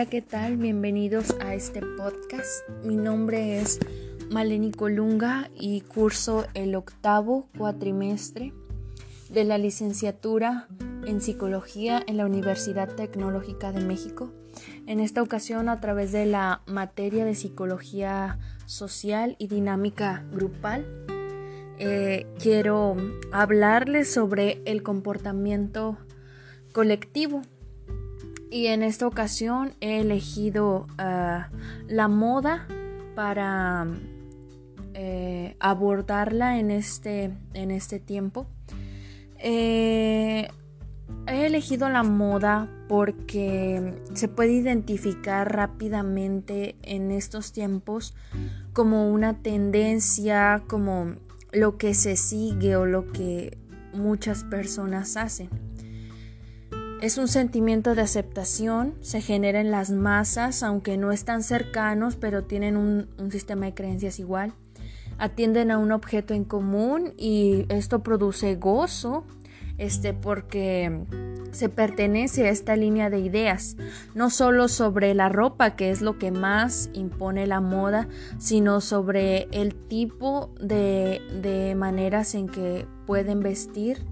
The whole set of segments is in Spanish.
Hola, ¿qué tal? Bienvenidos a este podcast. Mi nombre es Maleni Colunga y curso el octavo cuatrimestre de la licenciatura en psicología en la Universidad Tecnológica de México. En esta ocasión a través de la materia de psicología social y dinámica grupal. Eh, quiero hablarles sobre el comportamiento colectivo y en esta ocasión he elegido ah, la moda para eh, abordarla en este, en este tiempo. Eh, he elegido la moda porque se puede identificar rápidamente en estos tiempos como una tendencia, como lo que se sigue o lo que muchas personas hacen. Es un sentimiento de aceptación, se genera en las masas, aunque no están cercanos, pero tienen un, sistema de creencias igual. Atienden a un objeto en común y esto produce gozo, este, porque se pertenece a esta línea de ideas, no solo sobre la ropa, que es lo que más impone la moda, sino sobre el tipo de, maneras en que pueden vestir,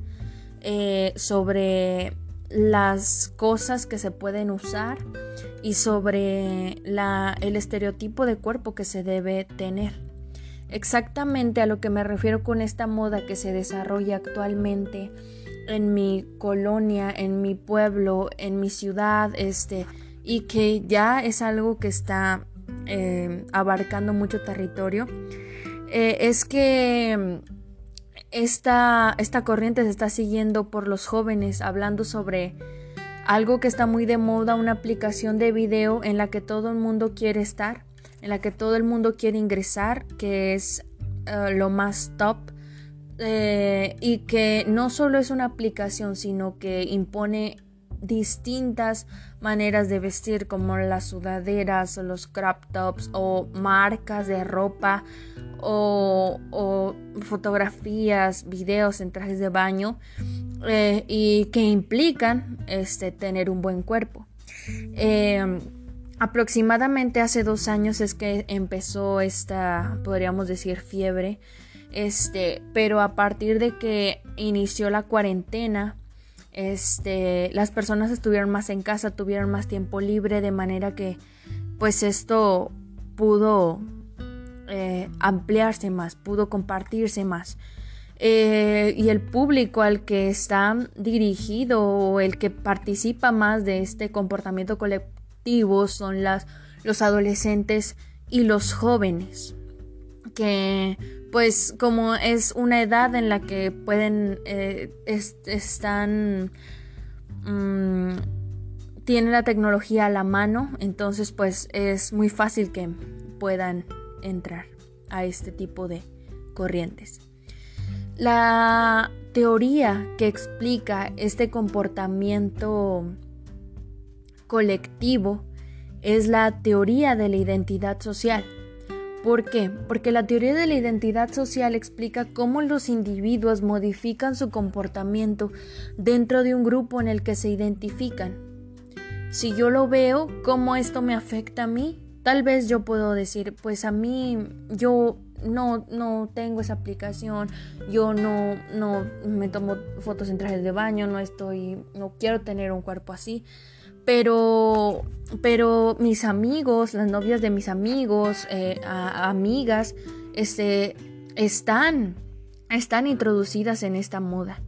eh, sobre las cosas que se pueden usar y sobre el estereotipo de cuerpo que se debe tener. Exactamente a lo que me refiero con esta moda que se desarrolla actualmente en mi colonia, en mi pueblo, en mi ciudad, este, y que ya es algo que está eh, abarcando mucho territorio, eh, es que esta, esta corriente se está siguiendo por los jóvenes hablando sobre algo que está muy de moda, una aplicación de video en la que todo el mundo quiere estar, en la que todo el mundo quiere ingresar, que es eh, lo más top. Eh, y que no solo es una aplicación, sino que impone distintas maneras de vestir como las sudaderas los crop tops o marcas de ropa o, fotografías, videos en trajes de baño eh, y que implican este, tener un buen cuerpo. Eh, aproximadamente hace dos años es que empezó esta, podríamos decir, fiebre. Este, pero a partir de que inició la cuarentena, este, las personas estuvieron más en casa, tuvieron más tiempo libre, de manera que, pues esto pudo eh, ampliarse más, pudo compartirse más. Eh, y el público al que está dirigido o el que participa más de este comportamiento colectivo son las, los adolescentes y los jóvenes que pues como es una edad en la que pueden eh, están mm, tienen la tecnología a la mano entonces pues es muy fácil que puedan entrar a este tipo de corrientes. La teoría que explica este comportamiento colectivo es la teoría de la identidad social. ¿Por qué? Porque la teoría de la identidad social explica cómo los individuos modifican su comportamiento dentro de un grupo en el que se identifican. Si yo lo veo, ¿cómo esto me afecta a mí? Tal vez yo puedo decir, pues a mí yo no, no tengo esa aplicación, yo no, no me tomo fotos en trajes de baño, no estoy, no quiero tener un cuerpo así. Pero, pero mis amigos, las novias de mis amigos, eh, amigas, este, están, están introducidas en esta moda.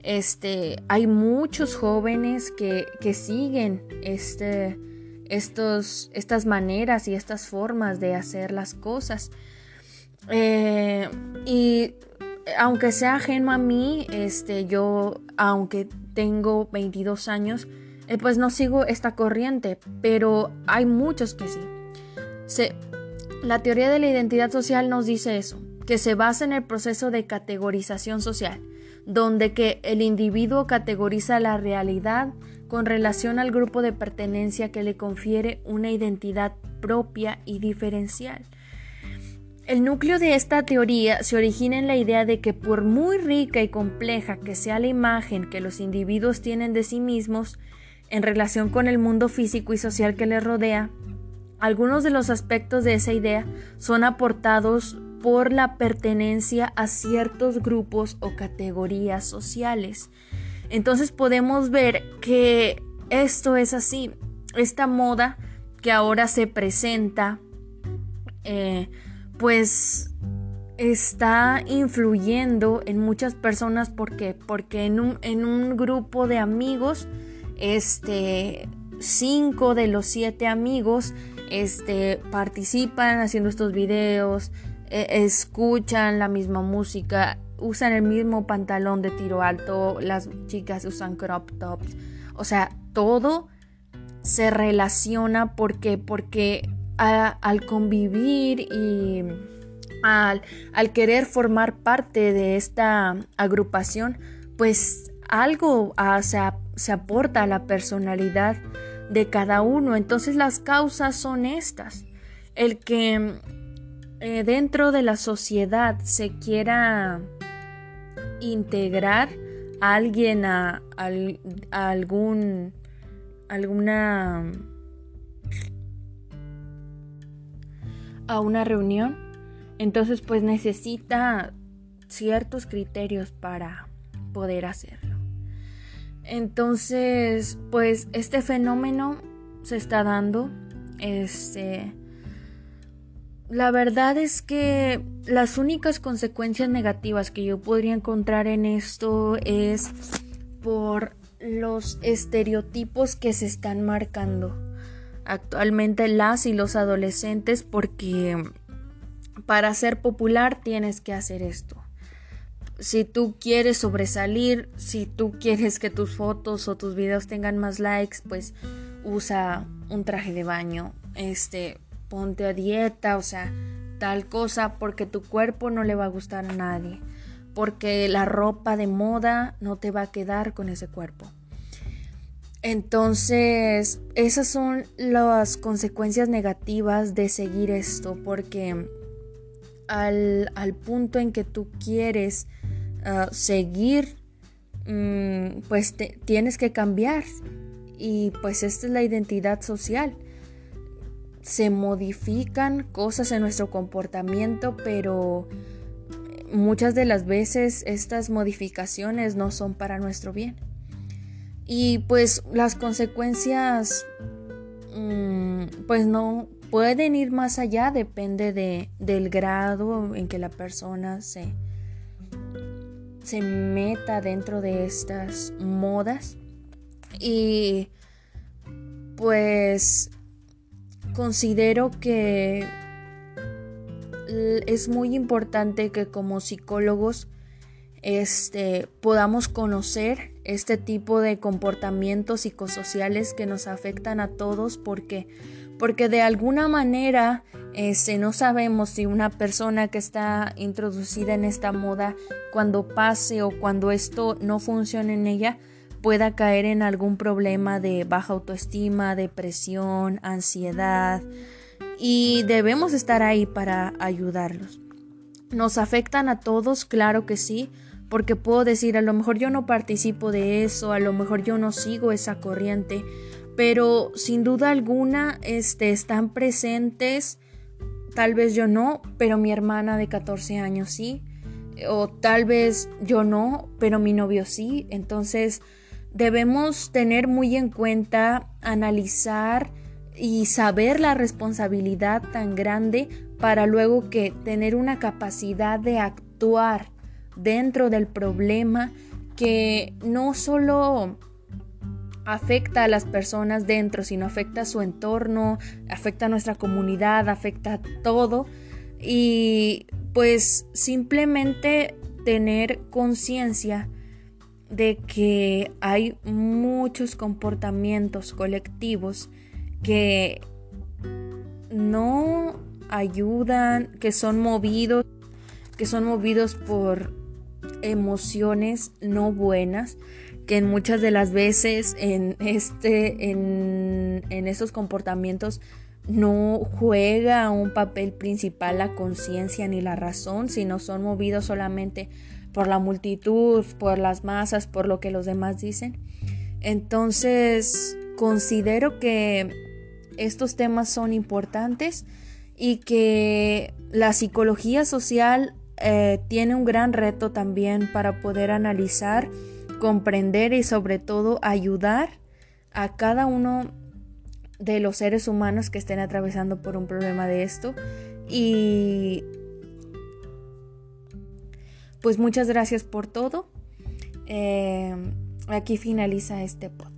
Este, hay muchos jóvenes que, que siguen este, estos, estas maneras y estas formas de hacer las cosas. Eh, y aunque sea ajeno a mí, este, yo, aunque tengo 22 años, eh, pues no sigo esta corriente, pero hay muchos que sí. La teoría de la identidad social nos dice eso, que se basa en el proceso de categorización social, donde que el individuo categoriza la realidad con relación al grupo de pertenencia que le confiere una identidad propia y diferencial. El núcleo de esta teoría se origina en la idea de que por muy rica y compleja que sea la imagen que los individuos tienen de sí mismos, en relación con el mundo físico y social que le rodea, algunos de los aspectos de esa idea son aportados por la pertenencia a ciertos grupos o categorías sociales. Entonces podemos ver que esto es así. Esta moda que ahora se presenta, eh, pues está influyendo en muchas personas porque porque en un, en un grupo de amigos este cinco de los siete amigos este participan haciendo estos videos e, escuchan la misma música usan el mismo pantalón de tiro alto las chicas usan crop tops. O sea todo se relaciona porque porque al convivir y al, querer formar parte de esta agrupación, pues algo ah, se, aporta a la personalidad de cada uno. Entonces las causas son estas. El que eh, dentro de la sociedad se quiera integrar a alguien a, a algún alguna a una reunión entonces pues necesita ciertos criterios para poder hacerlo. Entonces pues este fenómeno se está dando. Este, la verdad es que las únicas consecuencias negativas que yo podría encontrar en esto es por los estereotipos que se están marcando actualmente las y los adolescentes porque para ser popular tienes que hacer esto. Si tú quieres sobresalir, si tú quieres que tus fotos o tus videos tengan más likes, pues usa un traje de baño, este, ponte a dieta, o sea, tal cosa, porque tu cuerpo no le va a gustar a nadie, porque la ropa de moda no te va a quedar con ese cuerpo. Entonces, esas son las consecuencias negativas de seguir esto, porque al, punto en que tú quieres seguir, mm, pues tienes que cambiar. Y pues esta es la identidad social. Se modifican cosas en nuestro comportamiento, pero muchas de las veces estas modificaciones no son para nuestro bien. Y pues las consecuencias, mm, pues no, pueden ir más allá, depende de, del grado en que la persona se, se meta dentro de estas modas. Y pues considero que es muy importante que como psicólogos este, podamos conocer este tipo de comportamientos psicosociales que nos afectan a todos porque porque de alguna manera este, no sabemos si una persona que está introducida en esta moda cuando pase o cuando esto no funcione en ella pueda caer en algún problema de baja autoestima, depresión, ansiedad y debemos estar ahí para ayudarlos. ¿Nos afectan a todos? Claro que sí, porque puedo decir, a lo mejor yo no participo de eso, a lo mejor yo no sigo esa corriente, pero sin duda alguna este, están presentes, tal vez yo no, pero mi hermana de 14 años sí, o tal vez yo no, pero mi novio sí, entonces debemos tener muy en cuenta, analizar y saber la responsabilidad tan grande para luego que tener una capacidad de actuar dentro del problema que no solo afecta a las personas dentro, sino afecta a su entorno, afecta a nuestra comunidad, afecta a todo. Y pues simplemente tener conciencia de que hay muchos comportamientos colectivos que no ayudan, que son movidos, que son movidos por emociones no buenas, que en muchas de las veces en este en, en esos comportamientos no juega un papel principal la conciencia ni la razón, sino son movidos solamente por la multitud, por las masas, por lo que los demás dicen. Entonces, considero que estos temas son importantes y que la psicología social eh, tiene un gran reto también para poder analizar, comprender y sobre todo ayudar a cada uno de los seres humanos que estén atravesando por un problema de esto. Y pues muchas gracias por todo. Eh, aquí finaliza este podcast.